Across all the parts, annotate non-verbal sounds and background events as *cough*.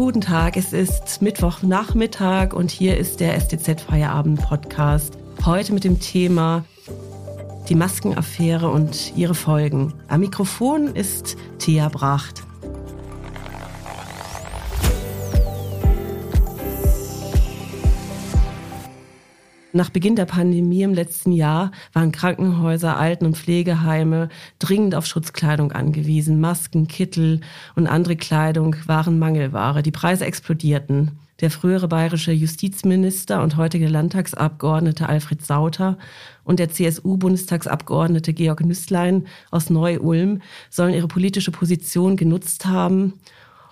Guten Tag, es ist Mittwochnachmittag und hier ist der STZ Feierabend Podcast. Heute mit dem Thema die Maskenaffäre und ihre Folgen. Am Mikrofon ist Thea Bracht. Nach Beginn der Pandemie im letzten Jahr waren Krankenhäuser, Alten- und Pflegeheime dringend auf Schutzkleidung angewiesen. Masken, Kittel und andere Kleidung waren Mangelware. Die Preise explodierten. Der frühere bayerische Justizminister und heutige Landtagsabgeordnete Alfred Sauter und der CSU-Bundestagsabgeordnete Georg Nüßlein aus Neu-Ulm sollen ihre politische Position genutzt haben,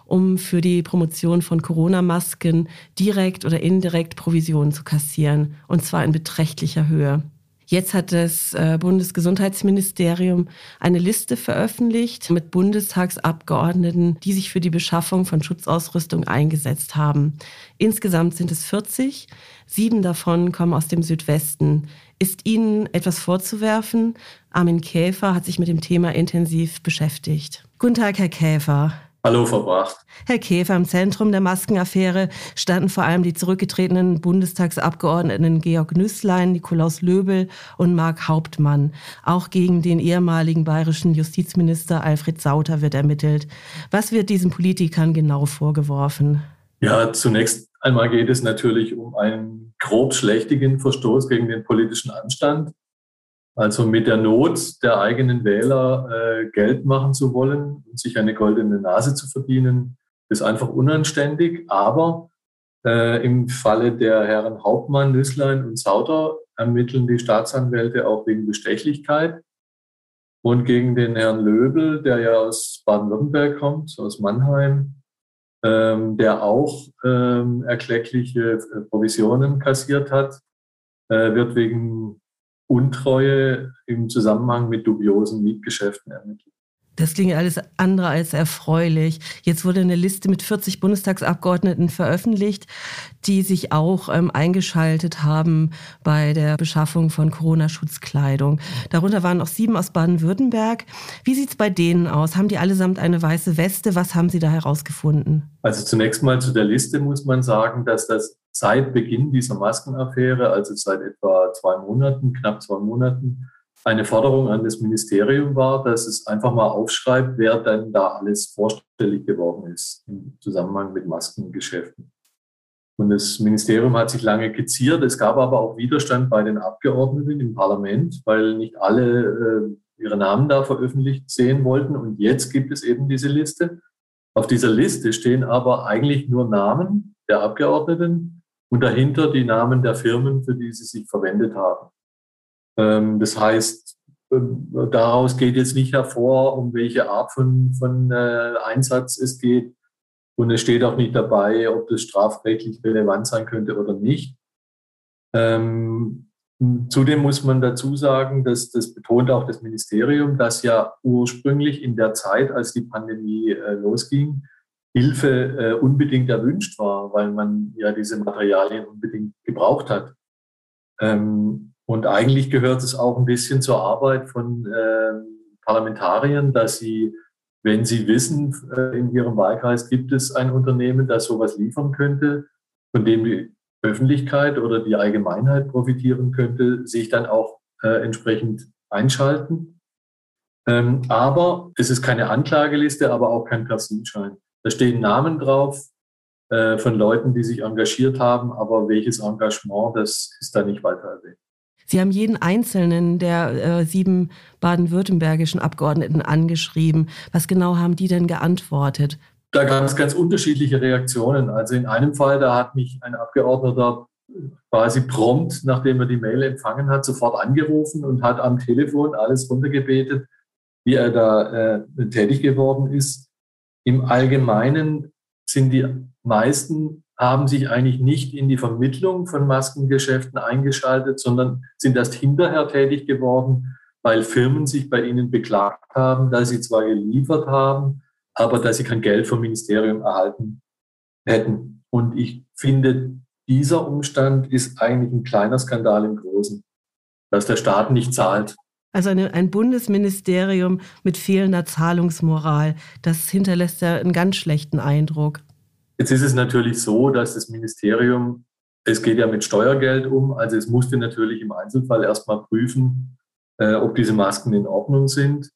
um für die Promotion von Corona-Masken direkt oder indirekt Provisionen zu kassieren, und zwar in beträchtlicher Höhe. Jetzt hat das äh, Bundesgesundheitsministerium eine Liste veröffentlicht mit Bundestagsabgeordneten, die sich für die Beschaffung von Schutzausrüstung eingesetzt haben. Insgesamt sind es 40. Sieben davon kommen aus dem Südwesten. Ist Ihnen etwas vorzuwerfen? Armin Käfer hat sich mit dem Thema intensiv beschäftigt. Guten Tag, Herr Käfer. Hallo, verbracht. Herr Käfer, im Zentrum der Maskenaffäre standen vor allem die zurückgetretenen Bundestagsabgeordneten Georg Nüßlein, Nikolaus Löbel und Marc Hauptmann. Auch gegen den ehemaligen bayerischen Justizminister Alfred Sauter wird ermittelt. Was wird diesen Politikern genau vorgeworfen? Ja, zunächst einmal geht es natürlich um einen grob schlechtigen Verstoß gegen den politischen Anstand. Also mit der Not der eigenen Wähler äh, Geld machen zu wollen und sich eine goldene Nase zu verdienen, ist einfach unanständig. Aber äh, im Falle der Herren Hauptmann, Nüßlein und Sauter ermitteln die Staatsanwälte auch wegen Bestechlichkeit. Und gegen den Herrn Löbel, der ja aus Baden-Württemberg kommt, aus Mannheim, ähm, der auch ähm, erkleckliche äh, Provisionen kassiert hat, äh, wird wegen Untreue im Zusammenhang mit dubiosen Mietgeschäften ermittelt. Das klingt alles andere als erfreulich. Jetzt wurde eine Liste mit 40 Bundestagsabgeordneten veröffentlicht, die sich auch ähm, eingeschaltet haben bei der Beschaffung von Corona-Schutzkleidung. Darunter waren auch sieben aus Baden-Württemberg. Wie sieht es bei denen aus? Haben die allesamt eine weiße Weste? Was haben Sie da herausgefunden? Also zunächst mal zu der Liste muss man sagen, dass das seit Beginn dieser Maskenaffäre, also seit etwa zwei Monaten, knapp zwei Monaten, eine Forderung an das Ministerium war, dass es einfach mal aufschreibt, wer denn da alles vorstellig geworden ist im Zusammenhang mit Maskengeschäften. Und das Ministerium hat sich lange geziert. Es gab aber auch Widerstand bei den Abgeordneten im Parlament, weil nicht alle äh, ihre Namen da veröffentlicht sehen wollten. Und jetzt gibt es eben diese Liste. Auf dieser Liste stehen aber eigentlich nur Namen der Abgeordneten und dahinter die Namen der Firmen, für die sie sich verwendet haben. Ähm, das heißt, ähm, daraus geht jetzt nicht hervor, um welche Art von, von äh, Einsatz es geht. Und es steht auch nicht dabei, ob das strafrechtlich relevant sein könnte oder nicht. Ähm, zudem muss man dazu sagen, dass das betont auch das Ministerium, dass ja ursprünglich in der Zeit, als die Pandemie äh, losging, Hilfe äh, unbedingt erwünscht war, weil man ja diese Materialien unbedingt gebraucht hat. Ähm, und eigentlich gehört es auch ein bisschen zur Arbeit von äh, Parlamentariern, dass sie, wenn sie wissen, äh, in ihrem Wahlkreis gibt es ein Unternehmen, das sowas liefern könnte, von dem die Öffentlichkeit oder die Allgemeinheit profitieren könnte, sich dann auch äh, entsprechend einschalten. Ähm, aber es ist keine Anklageliste, aber auch kein Personenschein. Da stehen Namen drauf äh, von Leuten, die sich engagiert haben, aber welches Engagement, das ist da nicht weiter erwähnt. Sie haben jeden einzelnen der äh, sieben baden-württembergischen Abgeordneten angeschrieben. Was genau haben die denn geantwortet? Da gab es ganz unterschiedliche Reaktionen. Also in einem Fall, da hat mich ein Abgeordneter quasi prompt, nachdem er die Mail empfangen hat, sofort angerufen und hat am Telefon alles runtergebetet, wie er da äh, tätig geworden ist. Im Allgemeinen sind die meisten haben sich eigentlich nicht in die Vermittlung von Maskengeschäften eingeschaltet, sondern sind erst hinterher tätig geworden, weil Firmen sich bei ihnen beklagt haben, dass sie zwar geliefert haben, aber dass sie kein Geld vom Ministerium erhalten hätten. Und ich finde, dieser Umstand ist eigentlich ein kleiner Skandal im Großen, dass der Staat nicht zahlt. Also eine, ein Bundesministerium mit fehlender Zahlungsmoral, das hinterlässt ja einen ganz schlechten Eindruck. Jetzt ist es natürlich so, dass das Ministerium, es geht ja mit Steuergeld um, also es musste natürlich im Einzelfall erstmal prüfen, äh, ob diese Masken in Ordnung sind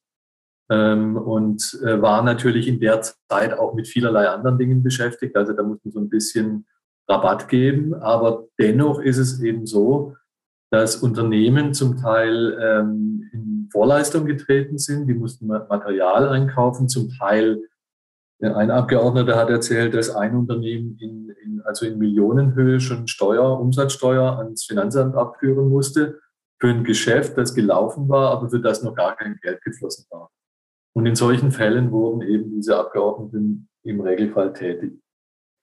ähm, und äh, war natürlich in der Zeit auch mit vielerlei anderen Dingen beschäftigt. Also da muss man so ein bisschen Rabatt geben, aber dennoch ist es eben so, dass Unternehmen zum Teil ähm, in Vorleistung getreten sind, die mussten Material einkaufen, zum Teil ein Abgeordneter hat erzählt, dass ein Unternehmen in, in, also in Millionenhöhe schon Steuer, Umsatzsteuer ans Finanzamt abführen musste für ein Geschäft, das gelaufen war, aber für das noch gar kein Geld geflossen war. Und in solchen Fällen wurden eben diese Abgeordneten im Regelfall tätig.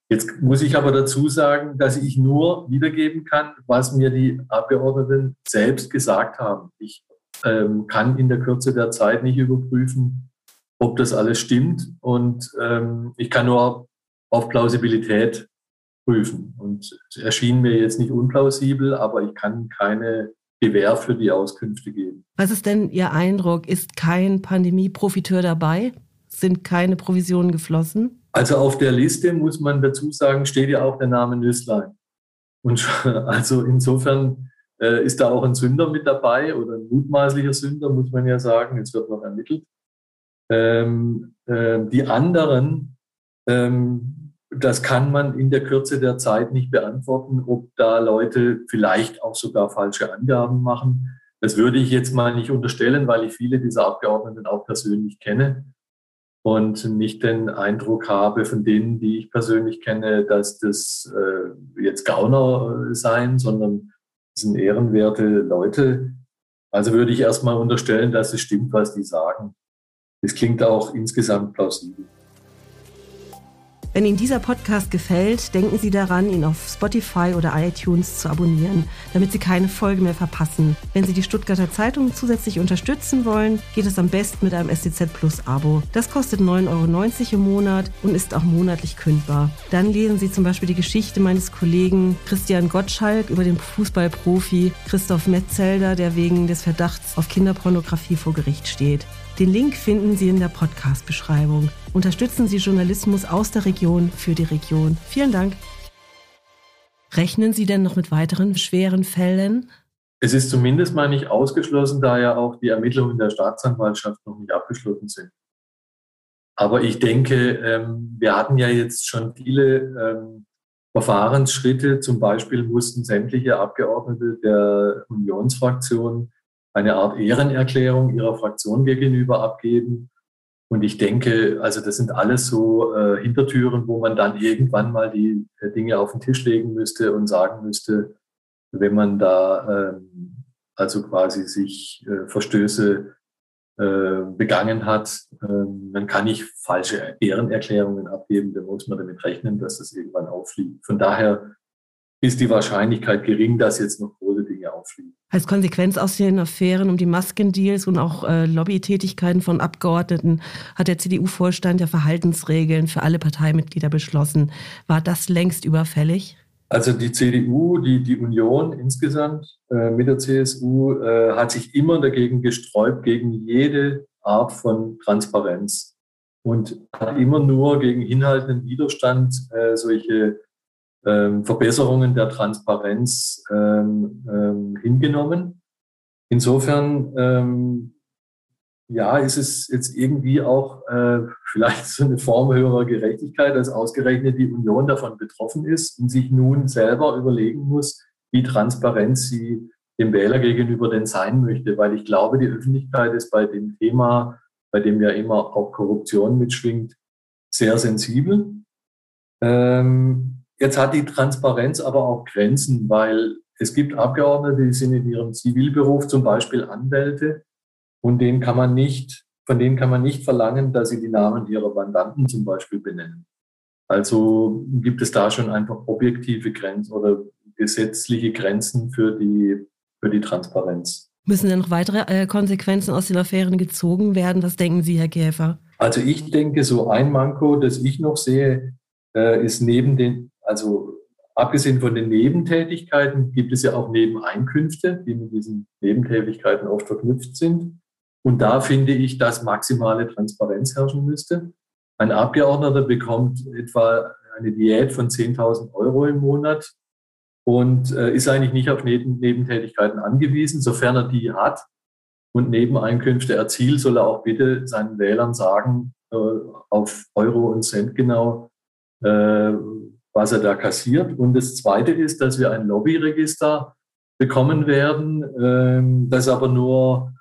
Jetzt muss ich aber dazu sagen, dass ich nur wiedergeben kann, was mir die Abgeordneten selbst gesagt haben. Ich ähm, kann in der Kürze der Zeit nicht überprüfen, ob das alles stimmt. Und ähm, ich kann nur auf Plausibilität prüfen. Und es erschien mir jetzt nicht unplausibel, aber ich kann keine Gewähr für die Auskünfte geben. Was ist denn Ihr Eindruck? Ist kein Pandemie-Profiteur dabei? Sind keine Provisionen geflossen? Also auf der Liste muss man dazu sagen, steht ja auch der Name Nüsslein. Und *laughs* also insofern äh, ist da auch ein Sünder mit dabei oder ein mutmaßlicher Sünder, muss man ja sagen. Jetzt wird noch ermittelt. Ähm, äh, die anderen, ähm, das kann man in der Kürze der Zeit nicht beantworten, ob da Leute vielleicht auch sogar falsche Angaben machen. Das würde ich jetzt mal nicht unterstellen, weil ich viele dieser Abgeordneten auch persönlich kenne und nicht den Eindruck habe von denen, die ich persönlich kenne, dass das äh, jetzt Gauner äh, seien, sondern sind ehrenwerte Leute. Also würde ich erstmal unterstellen, dass es stimmt, was die sagen. Es klingt auch insgesamt plausibel. Wenn Ihnen dieser Podcast gefällt, denken Sie daran, ihn auf Spotify oder iTunes zu abonnieren, damit Sie keine Folge mehr verpassen. Wenn Sie die Stuttgarter Zeitung zusätzlich unterstützen wollen, geht es am besten mit einem STZ Plus Abo. Das kostet 9,90 Euro im Monat und ist auch monatlich kündbar. Dann lesen Sie zum Beispiel die Geschichte meines Kollegen Christian Gottschalk über den Fußballprofi Christoph Metzelder, der wegen des Verdachts auf Kinderpornografie vor Gericht steht. Den Link finden Sie in der Podcast-Beschreibung. Unterstützen Sie Journalismus aus der Region für die Region. Vielen Dank. Rechnen Sie denn noch mit weiteren schweren Fällen? Es ist zumindest mal nicht ausgeschlossen, da ja auch die Ermittlungen der Staatsanwaltschaft noch nicht abgeschlossen sind. Aber ich denke, ähm, wir hatten ja jetzt schon viele ähm, Verfahrensschritte. Zum Beispiel mussten sämtliche Abgeordnete der Unionsfraktion eine Art Ehrenerklärung ihrer Fraktion gegenüber abgeben. Und ich denke, also das sind alles so äh, Hintertüren, wo man dann irgendwann mal die äh, Dinge auf den Tisch legen müsste und sagen müsste, wenn man da ähm, also quasi sich äh, Verstöße äh, begangen hat, ähm, dann kann ich falsche Ehrenerklärungen abgeben. Da muss man damit rechnen, dass das irgendwann auffliegt. Von daher ist die Wahrscheinlichkeit gering, dass jetzt noch Dinge auffliegen. Als Konsequenz aus den Affären um die Maskendeals und auch äh, Lobbytätigkeiten von Abgeordneten hat der CDU-Vorstand ja Verhaltensregeln für alle Parteimitglieder beschlossen. War das längst überfällig? Also die CDU, die, die Union insgesamt äh, mit der CSU äh, hat sich immer dagegen gesträubt, gegen jede Art von Transparenz und hat immer nur gegen hinhaltenden Widerstand äh, solche ähm, Verbesserungen der Transparenz ähm, ähm, hingenommen. Insofern, ähm, ja, ist es jetzt irgendwie auch äh, *laughs* vielleicht so eine Form höherer Gerechtigkeit, dass ausgerechnet die Union davon betroffen ist und sich nun selber überlegen muss, wie transparent sie dem Wähler gegenüber denn sein möchte. Weil ich glaube, die Öffentlichkeit ist bei dem Thema, bei dem ja immer auch Korruption mitschwingt, sehr sensibel. Ähm, Jetzt hat die Transparenz aber auch Grenzen, weil es gibt Abgeordnete, die sind in ihrem Zivilberuf zum Beispiel Anwälte und denen kann man nicht, von denen kann man nicht verlangen, dass sie die Namen ihrer Mandanten zum Beispiel benennen. Also gibt es da schon einfach objektive Grenzen oder gesetzliche Grenzen für die, für die Transparenz. Müssen denn noch weitere äh, Konsequenzen aus den Affären gezogen werden? Was denken Sie, Herr Käfer? Also ich denke, so ein Manko, das ich noch sehe, äh, ist neben den also abgesehen von den Nebentätigkeiten gibt es ja auch Nebeneinkünfte, die mit diesen Nebentätigkeiten oft verknüpft sind. Und da finde ich, dass maximale Transparenz herrschen müsste. Ein Abgeordneter bekommt etwa eine Diät von 10.000 Euro im Monat und äh, ist eigentlich nicht auf Neben Nebentätigkeiten angewiesen. Sofern er die hat und Nebeneinkünfte erzielt, soll er auch bitte seinen Wählern sagen, äh, auf Euro und Cent genau, äh, was er da kassiert. Und das Zweite ist, dass wir ein Lobbyregister bekommen werden, ähm, das aber nur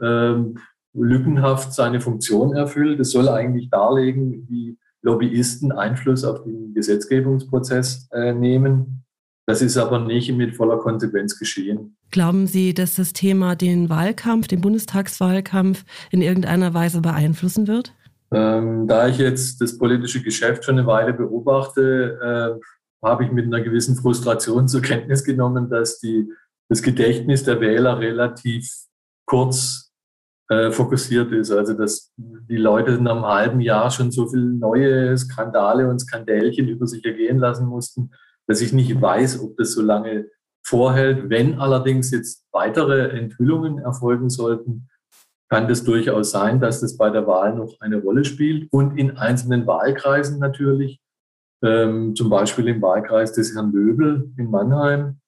ähm, lückenhaft seine Funktion erfüllt. Es soll eigentlich darlegen, wie Lobbyisten Einfluss auf den Gesetzgebungsprozess äh, nehmen. Das ist aber nicht mit voller Konsequenz geschehen. Glauben Sie, dass das Thema den Wahlkampf, den Bundestagswahlkampf in irgendeiner Weise beeinflussen wird? Ähm, da ich jetzt das politische Geschäft schon eine Weile beobachte, äh, habe ich mit einer gewissen Frustration *laughs* zur Kenntnis genommen, dass die, das Gedächtnis der Wähler relativ kurz äh, fokussiert ist. Also dass die Leute in einem halben Jahr schon so viele neue Skandale und Skandälchen über sich ergehen lassen mussten, dass ich nicht weiß, ob das so lange vorhält. Wenn allerdings jetzt weitere Enthüllungen erfolgen sollten, kann das durchaus sein, dass das bei der Wahl noch eine Rolle spielt und in einzelnen Wahlkreisen natürlich, ähm, zum Beispiel im Wahlkreis des Herrn Löbel in Mannheim,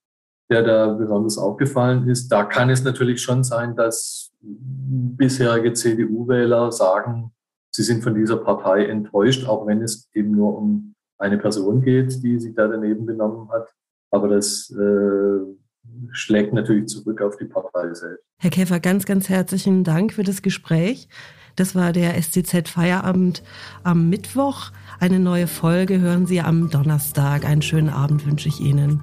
der da besonders aufgefallen ist. Da kann es natürlich schon sein, dass bisherige CDU-Wähler sagen, sie sind von dieser Partei enttäuscht, auch wenn es eben nur um eine Person geht, die sich da daneben benommen hat. Aber das äh, schlägt natürlich zurück auf die Partei selbst. Herr Käfer, ganz, ganz herzlichen Dank für das Gespräch. Das war der SCZ Feierabend am Mittwoch. Eine neue Folge hören Sie am Donnerstag. Einen schönen Abend wünsche ich Ihnen.